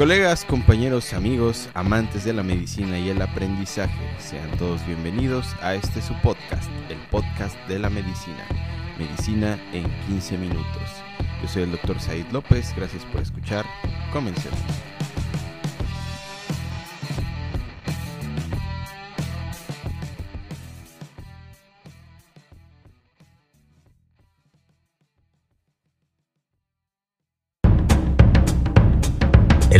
Colegas, compañeros, amigos, amantes de la medicina y el aprendizaje, sean todos bienvenidos a este su podcast, el podcast de la medicina, Medicina en 15 minutos. Yo soy el doctor Said López, gracias por escuchar, comencemos.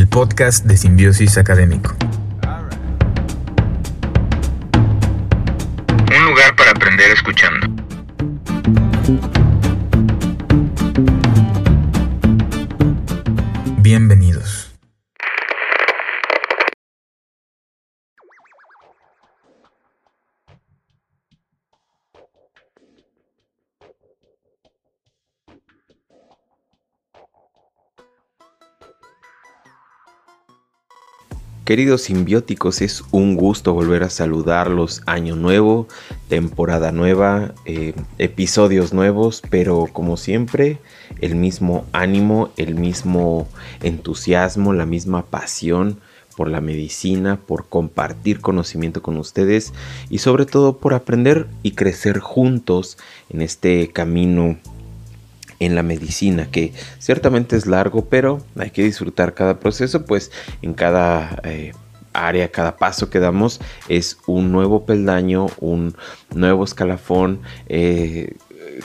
El podcast de Simbiosis Académico. Un lugar para aprender escuchando. Queridos simbióticos, es un gusto volver a saludarlos. Año nuevo, temporada nueva, eh, episodios nuevos, pero como siempre, el mismo ánimo, el mismo entusiasmo, la misma pasión por la medicina, por compartir conocimiento con ustedes y sobre todo por aprender y crecer juntos en este camino en la medicina, que ciertamente es largo, pero hay que disfrutar cada proceso, pues en cada eh, área, cada paso que damos es un nuevo peldaño, un nuevo escalafón. Eh,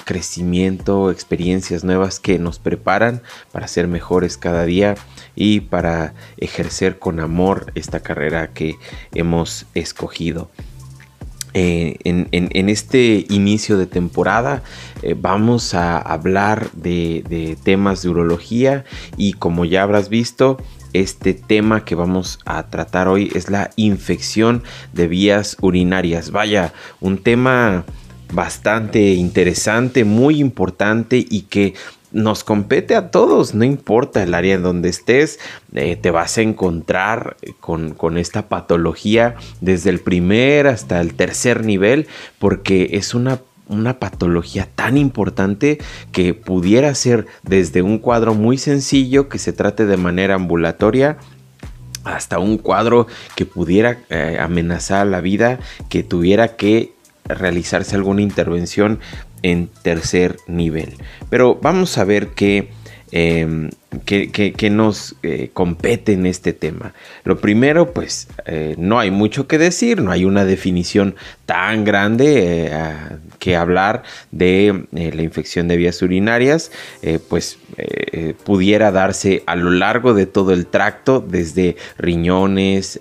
crecimiento, experiencias nuevas que nos preparan para ser mejores cada día y para ejercer con amor esta carrera que hemos escogido. Eh, en, este inicio de temporada eh, vamos a hablar de, temas de urología y como ya habrás visto, este tema que vamos a tratar hoy es la infección de vías urinarias. Vaya, un tema bastante interesante, muy importante y que nos compete a todos, no importa el área en donde estés, eh, te vas a encontrar con, esta patología desde el primer hasta el tercer nivel, porque es una una patología tan importante que pudiera ser desde un cuadro muy sencillo que se trate de manera ambulatoria hasta un cuadro que pudiera eh, amenazar la vida, que tuviera que realizarse alguna intervención en tercer nivel. Pero vamos a ver qué, em, nos eh, compete en este tema. Lo primero, pues eh, no hay mucho que decir, no hay una definición tan grande eh, que hablar de la infección de vías urinarias, pues pudiera darse a lo largo de todo el tracto, desde riñones,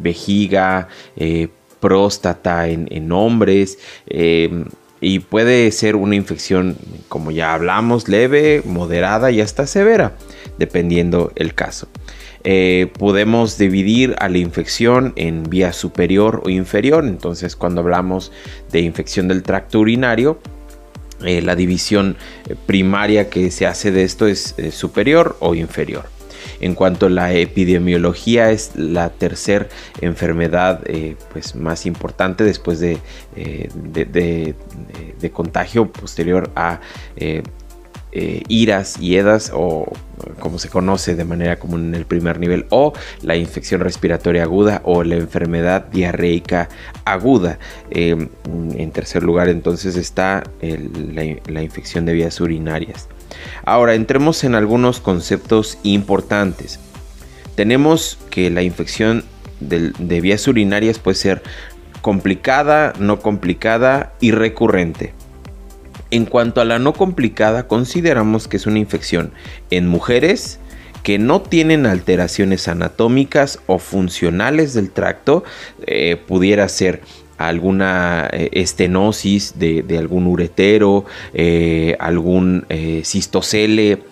vejiga, próstata en, hombres em, y puede ser una infección, como ya hablamos, leve, moderada y hasta severa, dependiendo el caso. Eh, podemos dividir a la infección en vía superior o inferior. Entonces, cuando hablamos de infección del tracto urinario, eh, la división eh, primaria que se hace de esto es superior o inferior. En cuanto a la epidemiología, es la tercera enfermedad eh, pues, más importante después de, eh, de, contagio posterior a eh, iras y edas o como se conoce de manera común en el primer nivel o la infección respiratoria aguda o la enfermedad diarreica aguda. en tercer lugar entonces está la infección de vías urinarias. Ahora, entremos en algunos conceptos importantes. Tenemos que la infección de, vías urinarias puede ser complicada, no complicada y recurrente. En cuanto a la no complicada, consideramos que es una infección en mujeres que no tienen alteraciones anatómicas o funcionales del tracto, eh, pudiera ser alguna eh, estenosis de, algún uretero, eh, algún eh, cistocele,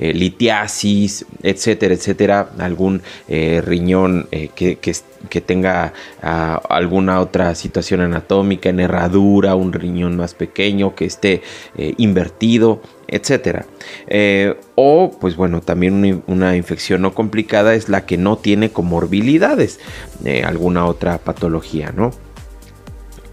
litiasis, etcétera, etcétera, algún riñón que, tenga ah, alguna otra situación anatómica, en herradura, un riñón más pequeño que esté invertido, etcétera. o, pues bueno, también una, infección no complicada es la que no tiene comorbilidades, alguna otra patología, ¿no?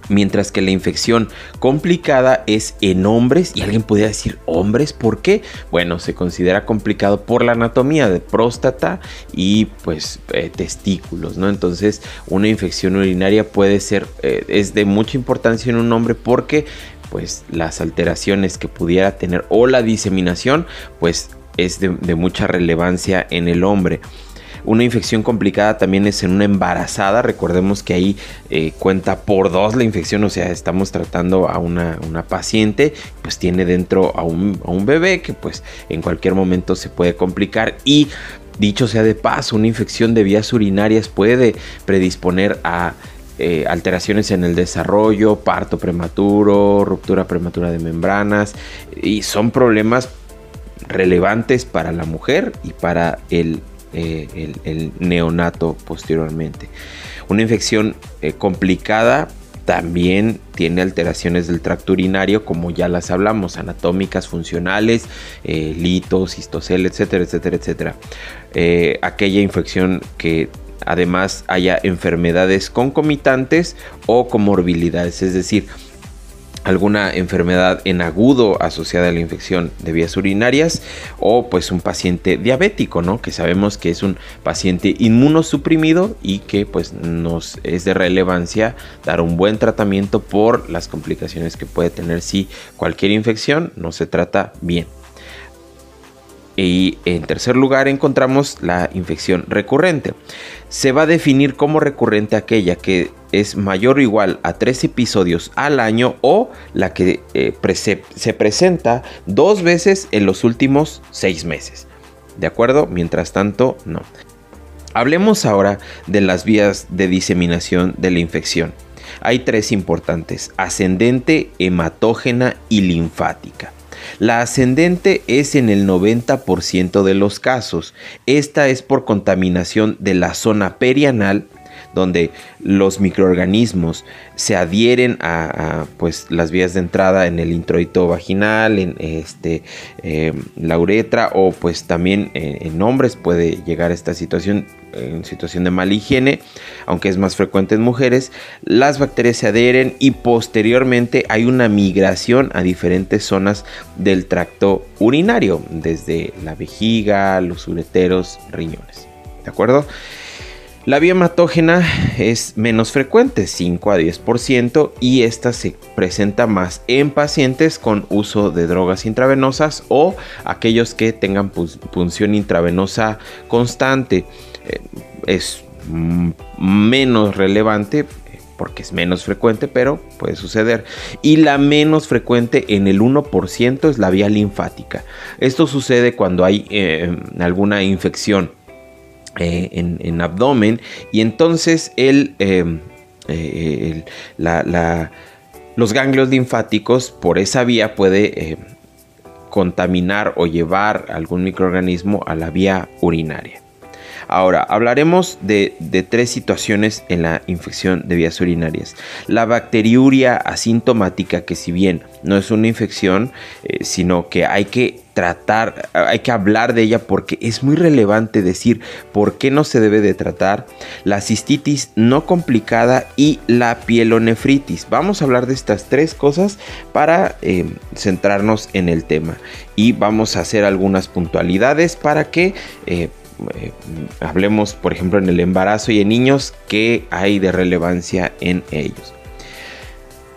Mientras que la infección complicada es en hombres, y alguien podría decir hombres, ¿por qué? Bueno, se considera complicado por la anatomía de próstata y pues eh, testículos, ¿no? Entonces una infección urinaria puede ser, eh, es de mucha importancia en un hombre porque pues las alteraciones que pudiera tener o la diseminación pues es de, de mucha relevancia en el hombre. Una infección complicada también es en una embarazada. Recordemos que ahí eh, cuenta por dos la infección, o sea, estamos tratando a una, paciente, pues tiene dentro a un, bebé que pues en cualquier momento se puede complicar y dicho sea de paso, una infección de vías urinarias puede predisponer a eh, alteraciones en el desarrollo, parto prematuro, ruptura prematura de membranas y son problemas relevantes para la mujer y para el eh, el, neonato posteriormente. Una infección eh, complicada también tiene alteraciones del tracto urinario, como ya las hablamos, anatómicas, funcionales, eh, litos, histocel, etcétera, etcétera, etcétera. aquella infección que además haya enfermedades concomitantes o comorbilidades, es decir, alguna enfermedad en agudo asociada a la infección de vías urinarias o pues un paciente diabético, ¿no? Que sabemos que es un paciente inmunosuprimido y que pues nos es de relevancia dar un buen tratamiento por las complicaciones que puede tener si cualquier infección no se trata bien. Y en tercer lugar encontramos la infección recurrente. Se va a definir como recurrente aquella que es mayor o igual a tres episodios al año o la que eh, se presenta dos veces en los últimos seis meses. ¿De acuerdo? Mientras tanto, no. Hablemos ahora de las vías de diseminación de la infección. Hay tres importantes, ascendente, hematógena y linfática. La ascendente es en el 90% de los casos. Esta es por contaminación de la zona perianal donde los microorganismos se adhieren a, pues, las vías de entrada en el introito vaginal, en este, eh, la uretra o pues también en hombres puede llegar a esta situación en situación de mala higiene, aunque es más frecuente en mujeres, las bacterias se adhieren y posteriormente hay una migración a diferentes zonas del tracto urinario, desde la vejiga, los ureteros, riñones. ¿De acuerdo? La vía hematógena es menos frecuente, 5 a 10%, y esta se presenta más en pacientes con uso de drogas intravenosas o aquellos que tengan punción intravenosa constante. Eh, es menos relevante porque es menos frecuente, pero puede suceder. Y la menos frecuente en el 1% es la vía linfática. Esto sucede cuando hay eh, alguna infección eh, en, abdomen y entonces el, em, eh, los ganglios linfáticos por esa vía puede contaminar o llevar algún microorganismo a la vía urinaria. Ahora, hablaremos de, tres situaciones en la infección de vías urinarias. La bacteriuria asintomática, que si bien no es una infección, eh, sino que hay que tratar, hay que hablar de ella porque es muy relevante decir por qué no se debe de tratar la cistitis no complicada y la pielonefritis. Vamos a hablar de estas tres cosas para eh, centrarnos en el tema y vamos a hacer algunas puntualidades para que eh, eh, hablemos, por ejemplo, en el embarazo y en niños, qué hay de relevancia en ellos.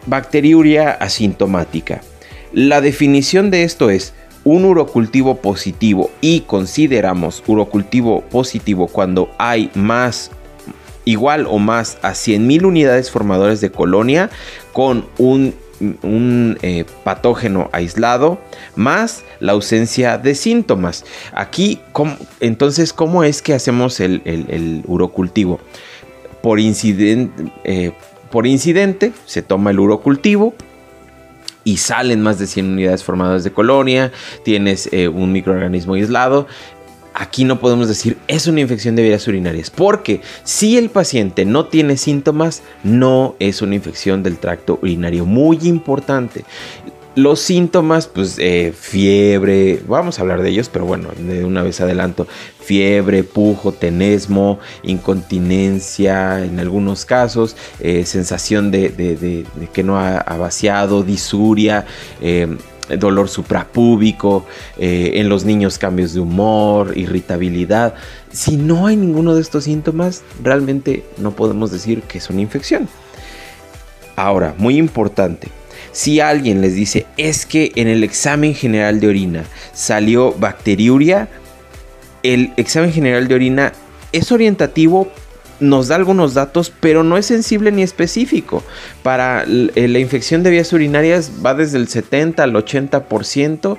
Bacteriuria asintomática. La definición de esto es un urocultivo positivo y consideramos urocultivo positivo cuando hay más igual o más a 100.000 unidades formadoras de colonia con un un eh, patógeno aislado más la ausencia de síntomas. Aquí, entonces, ¿cómo es que hacemos el, urocultivo? Eh, por incidente se toma el urocultivo, y salen más de 100 unidades formadas de colonia, tienes eh, un microorganismo aislado, aquí no podemos decir es una infección de vías urinarias, porque si el paciente no tiene síntomas, no es una infección del tracto urinario. Muy importante. Los síntomas, pues eh, fiebre, vamos a hablar de ellos, pero bueno, de una vez adelanto, fiebre, pujo, tenesmo, incontinencia en algunos casos, eh, sensación de, que no ha, vaciado, disuria, eh, dolor suprapúbico, en los niños cambios de humor, irritabilidad. Si no hay ninguno de estos síntomas, realmente no podemos decir que es una infección. Ahora, muy importante, si alguien les dice, es que en el examen general de orina salió bacteriuria, el examen general de orina es orientativo, nos da algunos datos, pero no es sensible ni específico. Para la infección de vías urinarias va desde el 70 al 80%.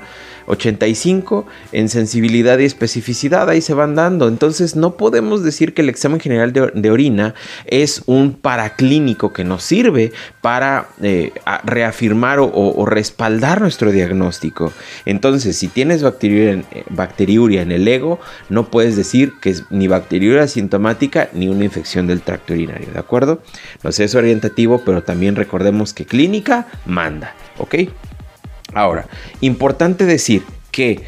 85 en sensibilidad y especificidad, ahí se van dando. Entonces no podemos decir que el examen general de, orina es un paraclínico que nos sirve para eh, reafirmar o, respaldar nuestro diagnóstico. Entonces si tienes bacteriuria, eh, bacteriuria en el ego, no puedes decir que es ni bacteriuria sintomática ni una infección del tracto urinario, ¿de acuerdo? No sé, es orientativo, pero también recordemos que clínica manda, ¿ok? Ahora, importante decir que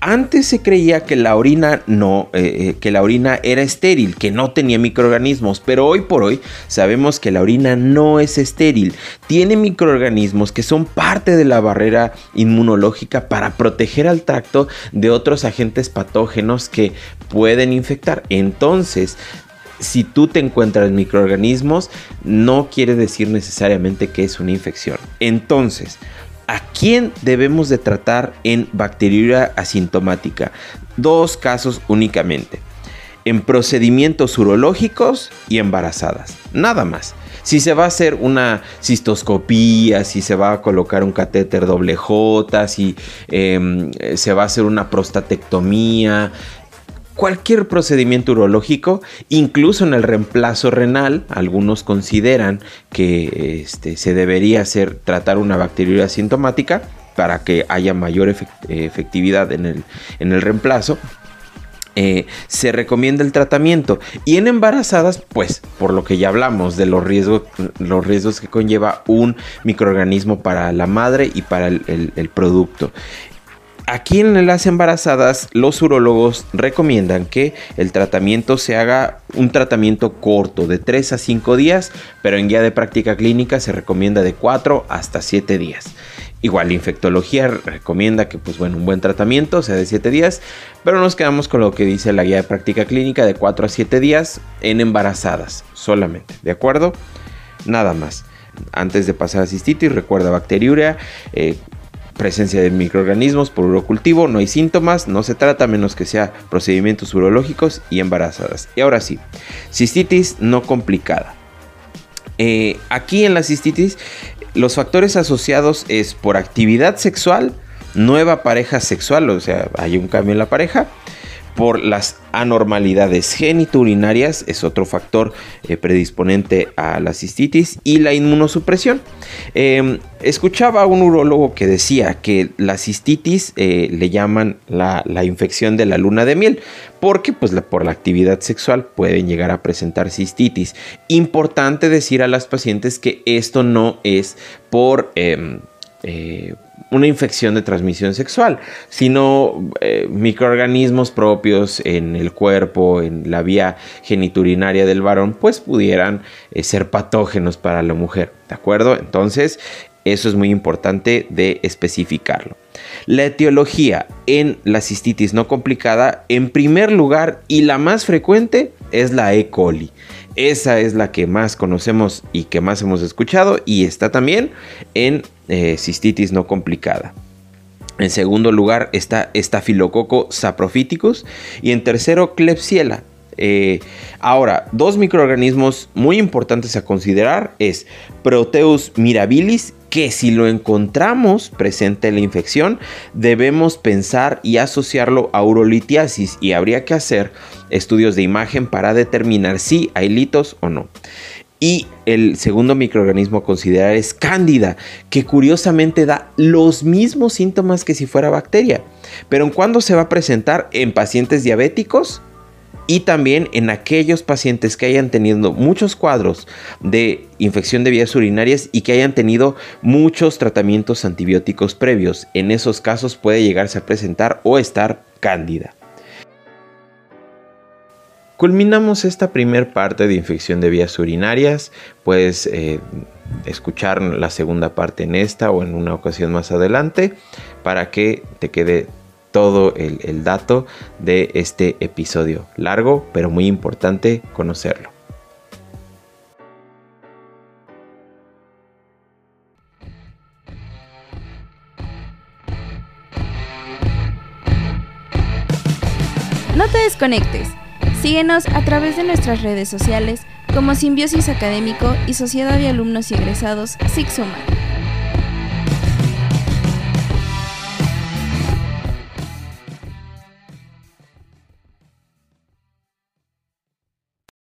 antes se creía que la orina no, eh, eh, que la orina era estéril, que no tenía microorganismos, pero hoy por hoy sabemos que la orina no es estéril, tiene microorganismos que son parte de la barrera inmunológica para proteger al tracto de otros agentes patógenos que pueden infectar. Entonces, si tú te encuentras microorganismos, no quiere decir necesariamente que es una infección. Entonces, ¿A quién debemos de tratar en bacteriuria asintomática? Dos casos únicamente. En procedimientos urológicos y embarazadas. Nada más. Si se va a hacer una cistoscopía, si se va a colocar un catéter doble J, si em, se va a hacer una prostatectomía, cualquier procedimiento urológico, incluso en el reemplazo renal, algunos consideran que este, se debería hacer tratar una bacteriuria asintomática para que haya mayor efectividad en el, en el reemplazo. Eh, se recomienda el tratamiento. Y en embarazadas, pues, por lo que ya hablamos de los riesgos, los riesgos que conlleva un microorganismo para la madre y para el producto. Aquí en las embarazadas, los urólogos recomiendan que el tratamiento se haga un tratamiento corto de 3 a 5 días, pero en guía de práctica clínica se recomienda de 4 hasta 7 días. Igual la infectología recomienda que pues bueno, un buen tratamiento sea de 7 días, pero nos quedamos con lo que dice la guía de práctica clínica de 4 a 7 días en embarazadas solamente, ¿de acuerdo? Nada más. Antes de pasar a cistitis, recuerda bacteriuria, eh, presencia de microorganismos por urocultivo, no hay síntomas, no se trata menos que sea procedimientos urológicos y embarazadas. Y ahora sí, cistitis no complicada. Eh, aquí en la cistitis, los factores asociados es por actividad sexual, nueva pareja sexual, o sea, hay un cambio en la pareja, por las anormalidades genitourinarias, es otro factor eh, predisponente a la cistitis, y la inmunosupresión. Em, escuchaba a un urólogo que decía que la cistitis eh, le llaman la, infección de la luna de miel, porque pues, por la actividad sexual pueden llegar a presentar cistitis. Importante decir a las pacientes que esto no es por... Em, eh, una infección de transmisión sexual, sino eh, microorganismos propios en el cuerpo, en la vía geniturinaria del varón, pues pudieran eh, ser patógenos para la mujer, ¿de acuerdo? Entonces, eso es muy importante de especificarlo. La etiología en la cistitis no complicada, en primer lugar y la más frecuente, es la E. coli. Esa es la que más conocemos y que más hemos escuchado y está también en eh, cistitis no complicada. En segundo lugar está Staphylococcus saprophyticus y en tercero Klebsiella. Eh, ahora, dos microorganismos muy importantes a considerar es Proteus mirabilis que si lo encontramos presente en la infección, debemos pensar y asociarlo a urolitiasis y habría que hacer estudios de imagen para determinar si hay litos o no. Y el segundo microorganismo a considerar es cándida, que curiosamente da los mismos síntomas que si fuera bacteria. Pero ¿en cuándo se va a presentar? En pacientes diabéticos y también en aquellos pacientes que hayan tenido muchos cuadros de infección de vías urinarias y que hayan tenido muchos tratamientos antibióticos previos. En esos casos puede llegarse a presentar o estar cándida. Culminamos esta primer parte de infección de vías urinarias. Puedes eh, escuchar la segunda parte en esta o en una ocasión más adelante para que te quede todo el, dato de este episodio. Largo, pero muy importante conocerlo. No te desconectes. Síguenos a través de nuestras redes sociales como Simbiosis Académico y Sociedad de Alumnos y Egresados SIGSUMA.